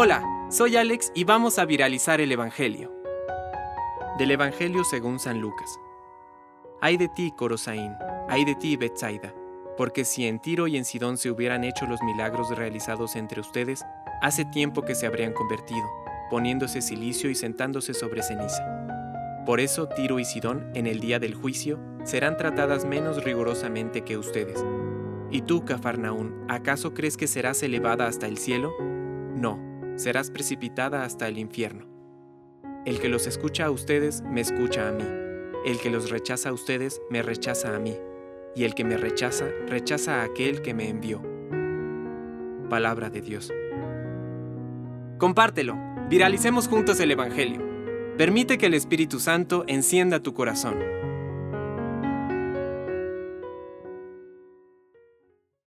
Hola, soy Alex y vamos a viralizar el Evangelio. Del Evangelio según San Lucas. Ay de ti, Corosaín, ay de ti, Betsaida, porque si en Tiro y en Sidón se hubieran hecho los milagros realizados entre ustedes, hace tiempo que se habrían convertido, poniéndose silicio y sentándose sobre ceniza. Por eso Tiro y Sidón, en el día del juicio, serán tratadas menos rigurosamente que ustedes. ¿Y tú, Cafarnaún, acaso crees que serás elevada hasta el cielo? No, serás precipitada hasta el infierno. El que los escucha a ustedes, me escucha a mí. El que los rechaza a ustedes, me rechaza a mí. Y el que me rechaza, rechaza a aquel que me envió. Palabra de Dios. Compártelo. Viralicemos juntos el Evangelio. Permite que el Espíritu Santo encienda tu corazón.